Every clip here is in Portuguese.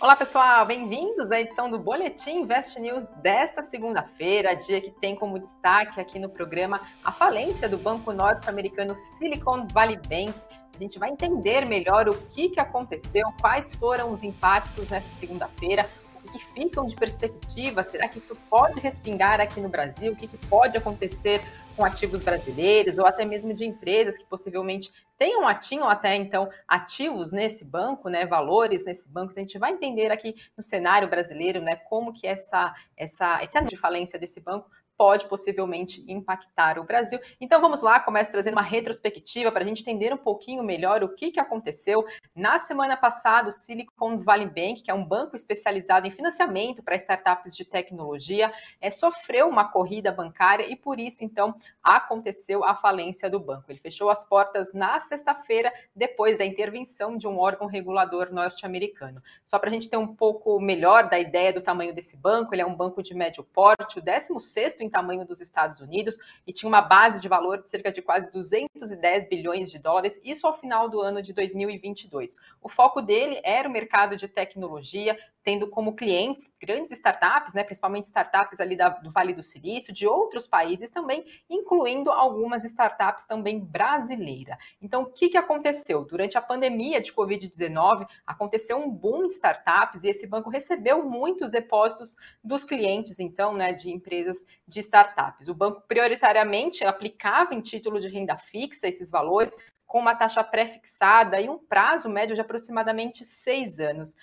Olá, pessoal, bem-vindos à edição do Boletim Invest News desta segunda-feira, dia que tem como destaque aqui no programa a falência do banco norte-americano Silicon Valley Bank. A gente vai entender melhor o que, que aconteceu, quais foram os impactos nessa segunda-feira, que ficam de perspectiva, será que isso pode respingar aqui no Brasil, o que, que pode acontecer com ativos brasileiros ou até mesmo de empresas que possivelmente tenham, tinham até então ativos nesse banco, né, valores nesse banco. Então, a gente vai entender aqui no cenário brasileiro, né, como que essa essa esse anúncio de falência desse banco pode possivelmente impactar o Brasil. Então vamos lá, começo trazendo uma retrospectiva para a gente entender um pouquinho melhor o que, que aconteceu. Na semana passada, o Silicon Valley Bank, que é um banco especializado em financiamento para startups de tecnologia, é, sofreu uma corrida bancária e por isso, então, aconteceu a falência do banco. Ele fechou as portas na sexta-feira, depois da intervenção de um órgão regulador norte-americano. Só para a gente ter um pouco melhor da ideia do tamanho desse banco, ele é um banco de médio porte, o 16 tamanho dos Estados Unidos e tinha uma base de valor de cerca de quase 210 bilhões de dólares, isso ao final do ano de 2022. O foco dele era o mercado de tecnologia, tendo como clientes grandes startups, né, principalmente startups ali da, do Vale do Silício, de outros países também, incluindo algumas startups também brasileiras. Então, o que, que aconteceu? Durante a pandemia de Covid-19, aconteceu um boom de startups e esse banco recebeu muitos depósitos dos clientes, então, né, de empresas de startups. O banco prioritariamente aplicava em título de renda fixa esses valores, com uma taxa pré-fixada e um prazo médio de aproximadamente seis anos.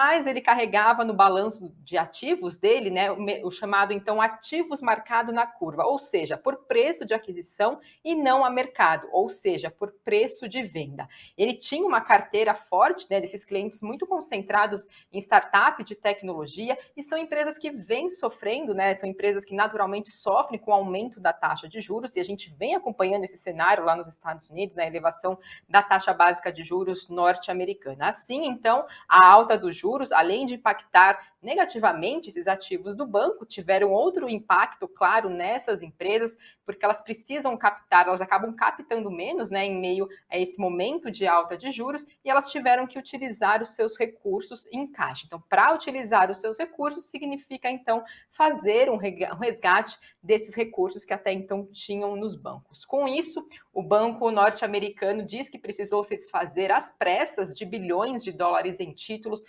Mas ele carregava no balanço de ativos dele, né, o chamado então ativos marcado na curva, ou seja, por preço de aquisição e não a mercado, ou seja, por preço de venda. Ele tinha uma carteira forte né, desses clientes muito concentrados em startup de tecnologia e são empresas que vêm sofrendo, né, são empresas que naturalmente sofrem com o aumento da taxa de juros e a gente vem acompanhando esse cenário lá nos Estados Unidos, né, elevação da taxa básica de juros norte-americana. Assim, então, a alta dos juros, além de impactar negativamente esses ativos do banco, tiveram outro impacto, claro, nessas empresas, porque elas precisam captar, elas acabam captando menos, né, em meio a esse momento de alta de juros, e elas tiveram que utilizar os seus recursos em caixa. Então, para utilizar os seus recursos, significa, então, fazer um resgate desses recursos que até então tinham nos bancos. Com isso, o banco norte-americano diz que precisou se desfazer às pressas de bilhões de dólares em títulos,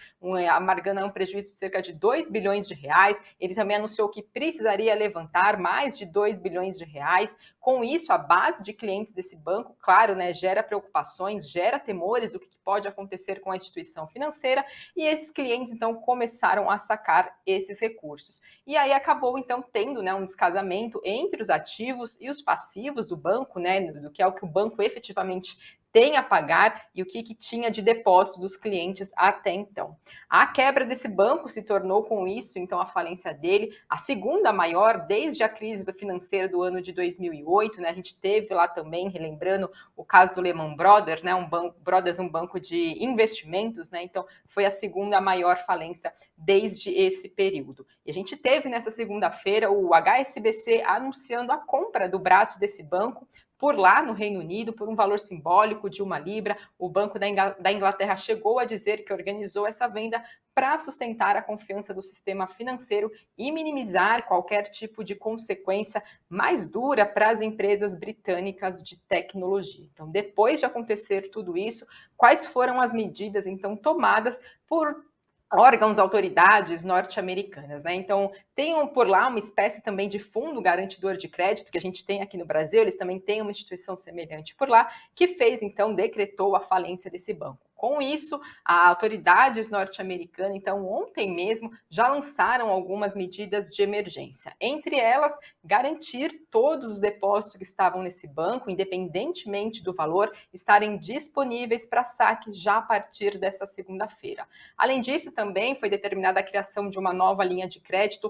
amargando um prejuízo de cerca cerca de 2 bilhões de reais. Ele também anunciou que precisaria levantar mais de 2 bilhões de reais. Com isso, a base de clientes desse banco, claro, né, gera preocupações, gera temores do que pode acontecer com a instituição financeira, e esses clientes então começaram a sacar esses recursos. E aí acabou então tendo, né, um descasamento entre os ativos e os passivos do banco, né, do que é o que o banco efetivamente tem a pagar e o que, que tinha de depósito dos clientes até então. A quebra desse banco se tornou, com isso, então, a falência dele, a segunda maior desde a crise financeira do ano de 2008. Né? A gente teve lá também, relembrando o caso do Lehman Brothers, né? um banco, Brothers, um banco de investimentos, né? então foi a segunda maior falência desde esse período. E a gente teve nessa segunda-feira o HSBC anunciando a compra do braço desse banco por lá no Reino Unido, por um valor simbólico de uma libra. O Banco da Inglaterra chegou a dizer que organizou essa venda para sustentar a confiança do sistema financeiro e minimizar qualquer tipo de consequência mais dura para as empresas britânicas de tecnologia. Então, depois de acontecer tudo isso, quais foram as medidas então tomadas por órgãos, autoridades norte-americanas, né? Então, tem por lá uma espécie também de fundo garantidor de crédito que a gente tem aqui no Brasil, eles também têm uma instituição semelhante por lá, que fez, então, decretou a falência desse banco. Com isso, as autoridades norte-americanas, então, ontem mesmo, já lançaram algumas medidas de emergência. Entre elas, garantir todos os depósitos que estavam nesse banco, independentemente do valor, estarem disponíveis para saque já a partir dessa segunda-feira. Além disso, também foi determinada a criação de uma nova linha de crédito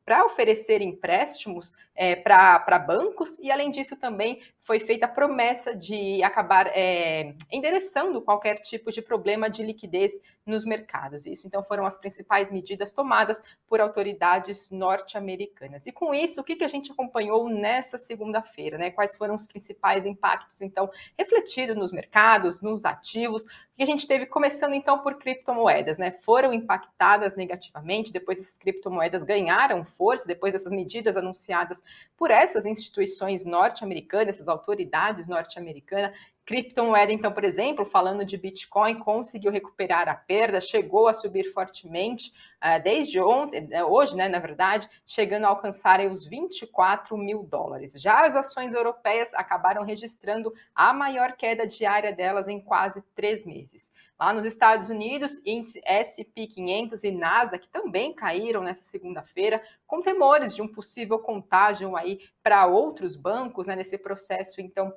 para oferecer empréstimos é, para bancos, e além disso também foi feita a promessa de acabar é, endereçando qualquer tipo de problema de liquidez nos mercados. Isso então foram as principais medidas tomadas por autoridades norte-americanas. E com isso, o que, que a gente acompanhou nessa segunda-feira? Né? Quais foram os principais impactos, então, refletidos nos mercados, nos ativos? que a gente teve começando então por criptomoedas, né? Foram impactadas negativamente, depois essas criptomoedas ganharam força, depois dessas medidas anunciadas por essas instituições norte-americanas, essas autoridades norte-americanas. Criptomoeda, então, por exemplo, falando de Bitcoin, conseguiu recuperar a perda, chegou a subir fortemente uh, desde ontem, né, hoje, né, na verdade, chegando a alcançar os 24 mil dólares. Já as ações europeias acabaram registrando a maior queda diária delas em quase três meses. Lá nos Estados Unidos, índice S&P 500 e Nasdaq também caíram nessa segunda-feira, com temores de um possível contágio aí para outros bancos, né, nesse processo, então,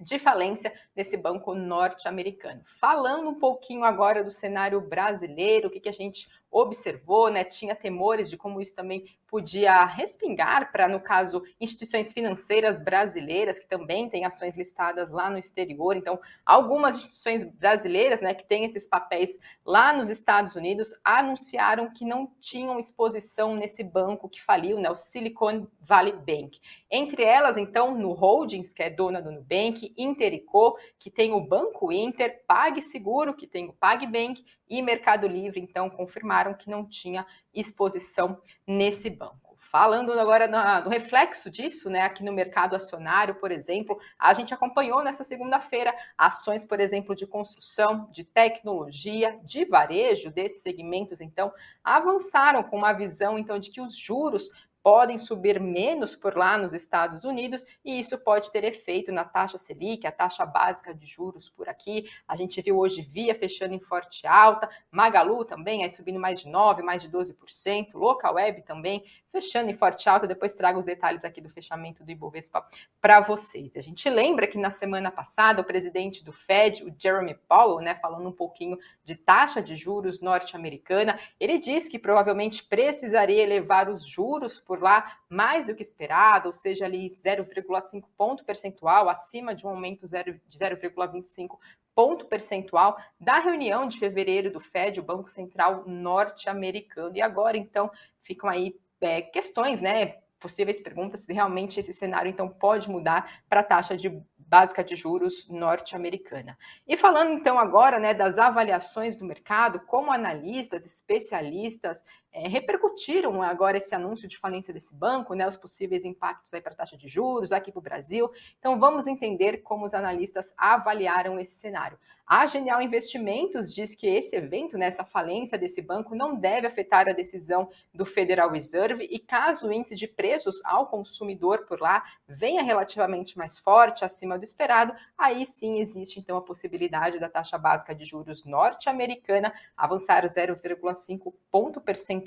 de falência desse banco norte-americano. Falando um pouquinho agora do cenário brasileiro, o que, que a gente observou, né, tinha temores de como isso também podia respingar para, no caso, instituições financeiras brasileiras que também têm ações listadas lá no exterior. Então, algumas instituições brasileiras, né, que têm esses papéis lá nos Estados Unidos, anunciaram que não tinham exposição nesse banco que faliu, né, o Silicon Valley Bank. Entre elas, então, no Holdings, que é dona do Nubank, Interico, que tem o Banco Inter, PagSeguro, que tem o PagBank, e Mercado Livre, então, confirmaram que não tinha exposição nesse banco. Falando agora no reflexo disso, né, aqui no mercado acionário, por exemplo, a gente acompanhou nessa segunda-feira ações, por exemplo, de construção, de tecnologia, de varejo desses segmentos, então, avançaram com uma visão, então, de que os juros podem subir menos por lá nos Estados Unidos e isso pode ter efeito na taxa Selic, a taxa básica de juros por aqui. A gente viu hoje Via fechando em forte alta, Magalu também aí subindo mais de 9, mais de 12%, Local Web também fechando em forte alta. Depois trago os detalhes aqui do fechamento do Ibovespa para vocês. A gente lembra que na semana passada o presidente do Fed, o Jeremy Powell, né, falando um pouquinho de taxa de juros norte-americana, ele disse que provavelmente precisaria elevar os juros por lá mais do que esperado, ou seja, ali 0,5 ponto percentual acima de um aumento de 0,25 ponto percentual da reunião de fevereiro do Fed, o Banco Central norte-americano. E agora, então, ficam aí é, questões, né? Possíveis perguntas se realmente esse cenário então pode mudar para a taxa de básica de juros norte-americana. E falando então agora né, das avaliações do mercado, como analistas, especialistas é, repercutiram agora esse anúncio de falência desse banco, né, os possíveis impactos para a taxa de juros aqui para o Brasil. Então vamos entender como os analistas avaliaram esse cenário. A Genial Investimentos diz que esse evento, né, falência desse banco, não deve afetar a decisão do Federal Reserve e caso o índice de preços ao consumidor por lá venha relativamente mais forte, acima do esperado, aí sim existe então a possibilidade da taxa básica de juros norte-americana avançar 0,5 ponto percentual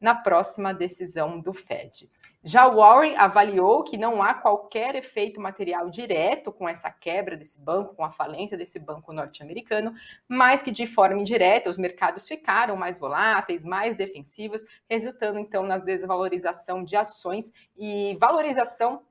na próxima decisão do Fed. Já Warren avaliou que não há qualquer efeito material direto com essa quebra desse banco, com a falência desse banco norte-americano, mas que de forma indireta os mercados ficaram mais voláteis, mais defensivos, resultando então na desvalorização de ações e valorização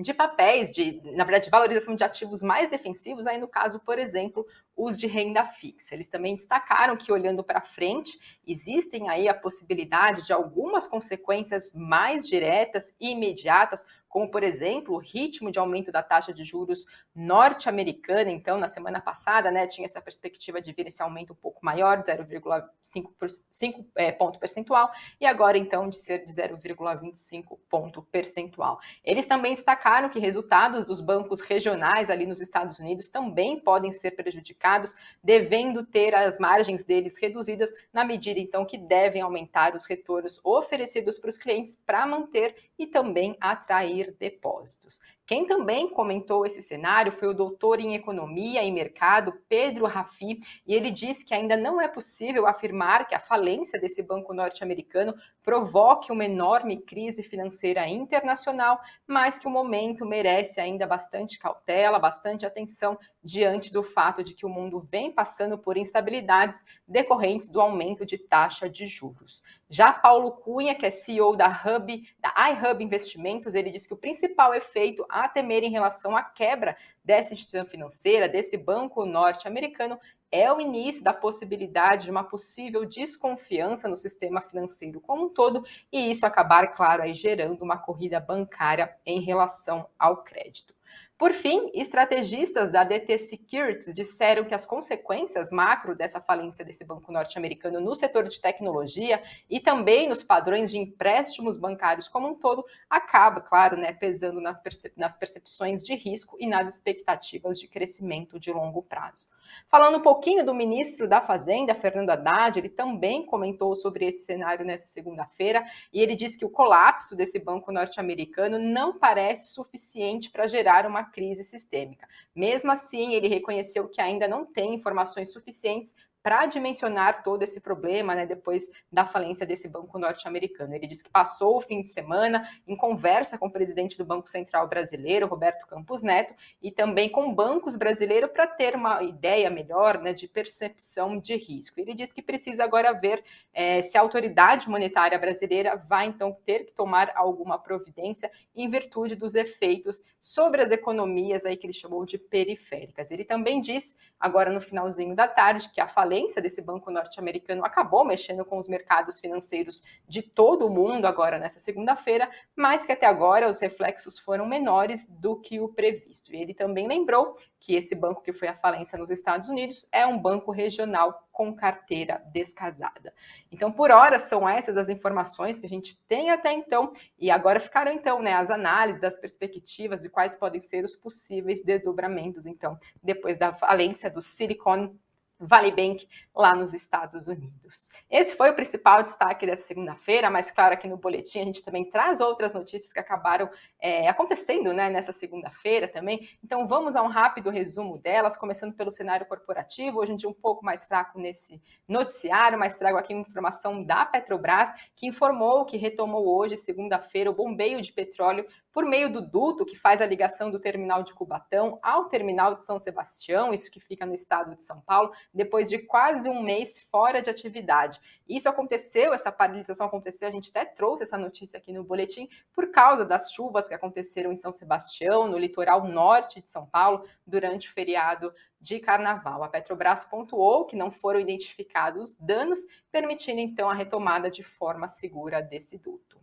de papéis, de, na verdade, valorização de ativos mais defensivos, aí no caso, por exemplo, os de renda fixa. Eles também destacaram que, olhando para frente, existem aí a possibilidade de algumas consequências mais diretas e imediatas como, por exemplo, o ritmo de aumento da taxa de juros norte-americana. Então, na semana passada, né, tinha essa perspectiva de vir esse aumento um pouco maior, 0,5 é, ponto percentual, e agora, então, de ser de 0,25 ponto percentual. Eles também destacaram que resultados dos bancos regionais ali nos Estados Unidos também podem ser prejudicados, devendo ter as margens deles reduzidas, na medida, então, que devem aumentar os retornos oferecidos para os clientes para manter e também atrair depósitos. Quem também comentou esse cenário foi o doutor em Economia e Mercado, Pedro Rafi, e ele disse que ainda não é possível afirmar que a falência desse banco norte-americano provoque uma enorme crise financeira internacional, mas que o momento merece ainda bastante cautela, bastante atenção diante do fato de que o mundo vem passando por instabilidades decorrentes do aumento de taxa de juros. Já Paulo Cunha, que é CEO da Hub, da iHub Investimentos, ele diz que o principal efeito a temer em relação à quebra dessa instituição financeira, desse banco norte-americano, é o início da possibilidade de uma possível desconfiança no sistema financeiro como um todo, e isso acabar, claro, aí gerando uma corrida bancária em relação ao crédito. Por fim, estrategistas da DT Securities disseram que as consequências macro dessa falência desse banco norte-americano no setor de tecnologia e também nos padrões de empréstimos bancários como um todo acaba, claro, né, pesando nas, percep nas percepções de risco e nas expectativas de crescimento de longo prazo. Falando um pouquinho do ministro da Fazenda, Fernando Haddad, ele também comentou sobre esse cenário nessa segunda-feira e ele disse que o colapso desse banco norte-americano não parece suficiente para gerar uma crise sistêmica. Mesmo assim, ele reconheceu que ainda não tem informações suficientes para dimensionar todo esse problema, né, depois da falência desse banco norte-americano. Ele disse que passou o fim de semana em conversa com o presidente do Banco Central brasileiro, Roberto Campos Neto, e também com bancos brasileiros para ter uma ideia melhor né, de percepção de risco. Ele disse que precisa agora ver é, se a autoridade monetária brasileira vai então ter que tomar alguma providência em virtude dos efeitos sobre as economias aí que ele chamou de periféricas. Ele também disse, agora no finalzinho da tarde, que a falência desse banco norte-americano acabou mexendo com os mercados financeiros de todo o mundo agora nessa segunda-feira, mas que até agora os reflexos foram menores do que o previsto. E ele também lembrou que esse banco que foi à falência nos Estados Unidos é um banco regional com carteira descasada. Então, por hora, são essas as informações que a gente tem até então, e agora ficaram então né, as análises das perspectivas de quais podem ser os possíveis desdobramentos, então, depois da falência do Silicon Vale Bank lá nos Estados Unidos. Esse foi o principal destaque dessa segunda-feira, mas claro, aqui no boletim a gente também traz outras notícias que acabaram é, acontecendo né, nessa segunda-feira também. Então vamos a um rápido resumo delas, começando pelo cenário corporativo, hoje em dia um pouco mais fraco nesse noticiário, mas trago aqui uma informação da Petrobras, que informou que retomou hoje, segunda-feira, o bombeio de petróleo por meio do duto que faz a ligação do terminal de Cubatão ao terminal de São Sebastião, isso que fica no estado de São Paulo, depois de quase um mês fora de atividade. Isso aconteceu, essa paralisação aconteceu, a gente até trouxe essa notícia aqui no boletim, por causa das chuvas que aconteceram em São Sebastião, no litoral norte de São Paulo, durante o feriado de carnaval. A Petrobras pontuou que não foram identificados danos, permitindo então a retomada de forma segura desse duto.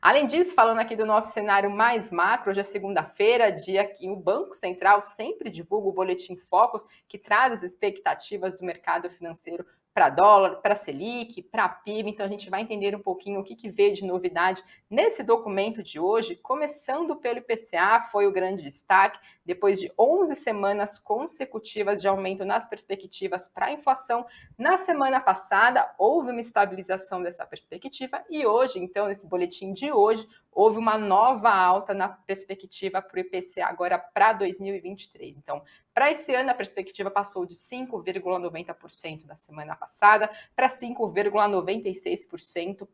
Além disso, falando aqui do nosso cenário mais macro, hoje é segunda-feira, dia que o Banco Central sempre divulga o boletim Focus, que traz as expectativas do mercado financeiro para dólar, para Selic, para PIB. Então a gente vai entender um pouquinho o que, que de novidade nesse documento de hoje, começando pelo IPCA, foi o grande destaque, depois de 11 semanas consecutivas de aumento nas perspectivas para a inflação. Na semana passada houve uma estabilização dessa perspectiva e hoje, então, nesse boletim de hoje, houve uma nova alta na perspectiva para o IPCA agora para 2023. Então, para esse ano, a perspectiva passou de 5,90% na semana passada para 5,96%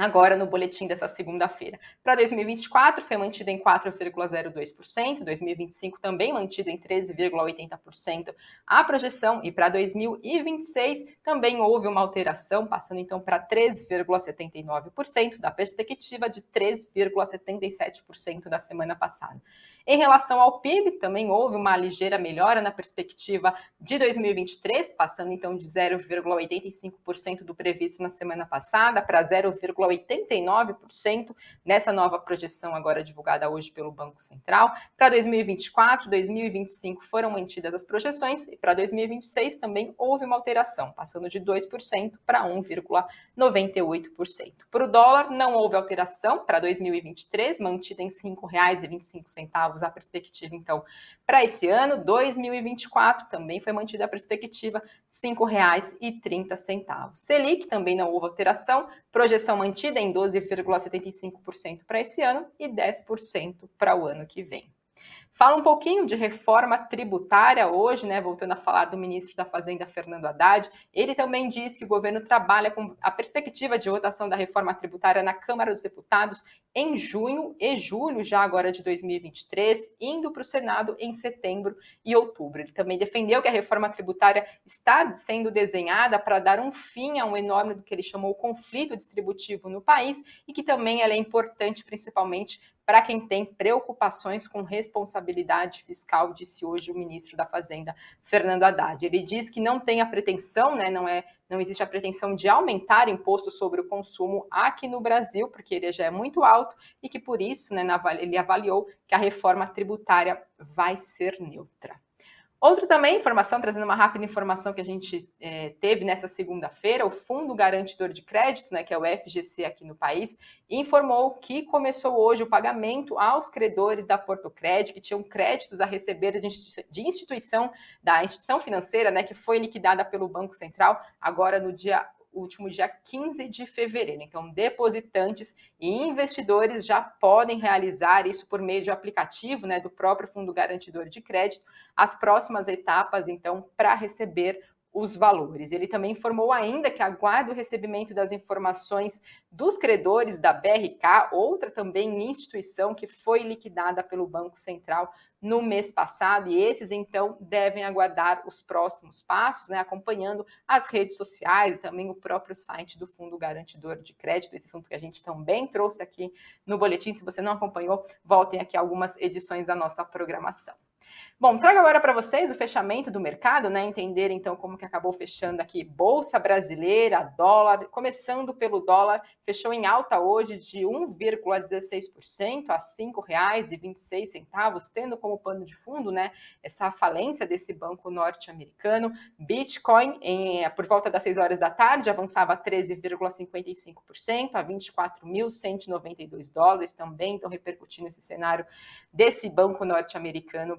agora no boletim dessa segunda-feira. Para 2024 foi mantido em 4,02%, 2025 também mantido em 13,80% a projeção e para 2026 também houve uma alteração, passando então para 3,79% da perspectiva de 3,77% da semana passada. Em relação ao PIB, também houve uma ligeira melhora na perspectiva de 2023, passando então de 0,85% do previsto na semana passada para 0,89% nessa nova projeção agora divulgada hoje pelo Banco Central. Para 2024, 2025 foram mantidas as projeções e para 2026 também houve uma alteração, passando de 2% para 1,98%. Para o dólar, não houve alteração para 2023, mantida em R$ 5,25 centavos a perspectiva, então, para esse ano, 2024, também foi mantida a perspectiva R$ 5,30. Selic também não houve alteração, projeção mantida em 12,75% para esse ano e 10% para o ano que vem. Fala um pouquinho de reforma tributária hoje, né? Voltando a falar do ministro da Fazenda, Fernando Haddad. Ele também disse que o governo trabalha com a perspectiva de votação da reforma tributária na Câmara dos Deputados em junho e julho, já agora de 2023, indo para o Senado em setembro e outubro. Ele também defendeu que a reforma tributária está sendo desenhada para dar um fim a um enorme do que ele chamou conflito distributivo no país e que também ela é importante principalmente para quem tem preocupações com responsabilidade fiscal, disse hoje o ministro da Fazenda, Fernando Haddad. Ele diz que não tem a pretensão, né, não é, não existe a pretensão de aumentar imposto sobre o consumo aqui no Brasil, porque ele já é muito alto e que por isso, né, ele avaliou que a reforma tributária vai ser neutra. Outro também, informação, trazendo uma rápida informação que a gente é, teve nessa segunda-feira, o Fundo Garantidor de Crédito, né, que é o FGC aqui no país, informou que começou hoje o pagamento aos credores da Portocred, que tinham créditos a receber de instituição, da instituição financeira, né, que foi liquidada pelo Banco Central, agora no dia último dia 15 de fevereiro. Então, depositantes e investidores já podem realizar isso por meio de aplicativo né, do próprio Fundo Garantidor de Crédito, as próximas etapas, então, para receber os valores. Ele também informou ainda que aguarda o recebimento das informações dos credores da BRK, outra também instituição que foi liquidada pelo Banco Central no mês passado, e esses então devem aguardar os próximos passos, né, acompanhando as redes sociais e também o próprio site do Fundo Garantidor de Crédito, esse assunto que a gente também trouxe aqui no boletim. Se você não acompanhou, voltem aqui algumas edições da nossa programação. Bom, trago agora para vocês o fechamento do mercado, né? Entender então como que acabou fechando aqui bolsa brasileira, dólar, começando pelo dólar, fechou em alta hoje de 1,16% a R$ 5,26, tendo como pano de fundo, né, essa falência desse banco norte-americano. Bitcoin, em, por volta das 6 horas da tarde, avançava 13,55% a 24.192 dólares também, então repercutindo esse cenário desse banco norte-americano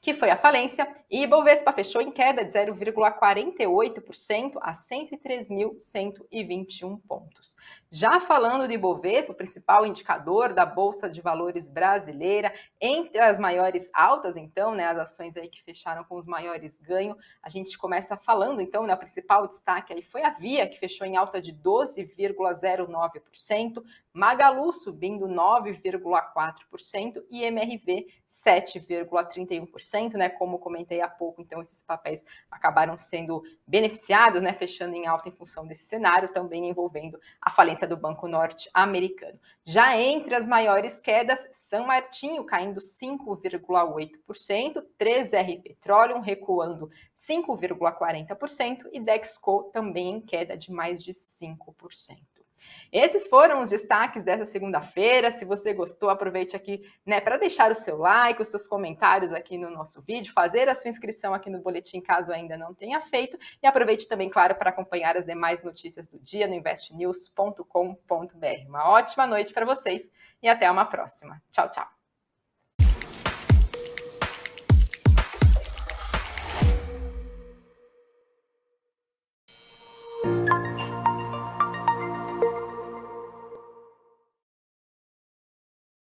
que foi a falência, e Ibovespa fechou em queda de 0,48% a 103.121 pontos. Já falando de Ibovespa, o principal indicador da Bolsa de Valores brasileira, entre as maiores altas, então, né, as ações aí que fecharam com os maiores ganhos, a gente começa falando, então, né, o principal destaque aí foi a Via, que fechou em alta de 12,09%, Magalu subindo 9,4% e MRV 7,31%, né, como comentei há pouco, então esses papéis acabaram sendo beneficiados, né, fechando em alta em função desse cenário, também envolvendo a falência do Banco Norte-Americano. Já entre as maiores quedas, São Martinho caindo 5,8%, 3R Petroleum recuando 5,40% e Dexco também em queda de mais de 5%. Esses foram os destaques dessa segunda-feira. Se você gostou, aproveite aqui né, para deixar o seu like, os seus comentários aqui no nosso vídeo, fazer a sua inscrição aqui no boletim caso ainda não tenha feito, e aproveite também, claro, para acompanhar as demais notícias do dia no investnews.com.br. Uma ótima noite para vocês e até uma próxima. Tchau, tchau.